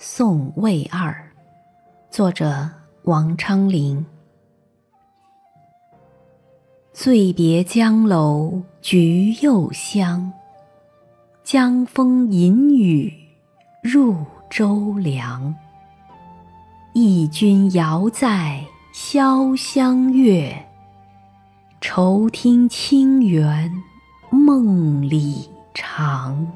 送魏二，作者王昌龄。醉别江楼橘又香，江风引雨入舟凉。忆君遥在潇湘月，愁听清猿梦里长。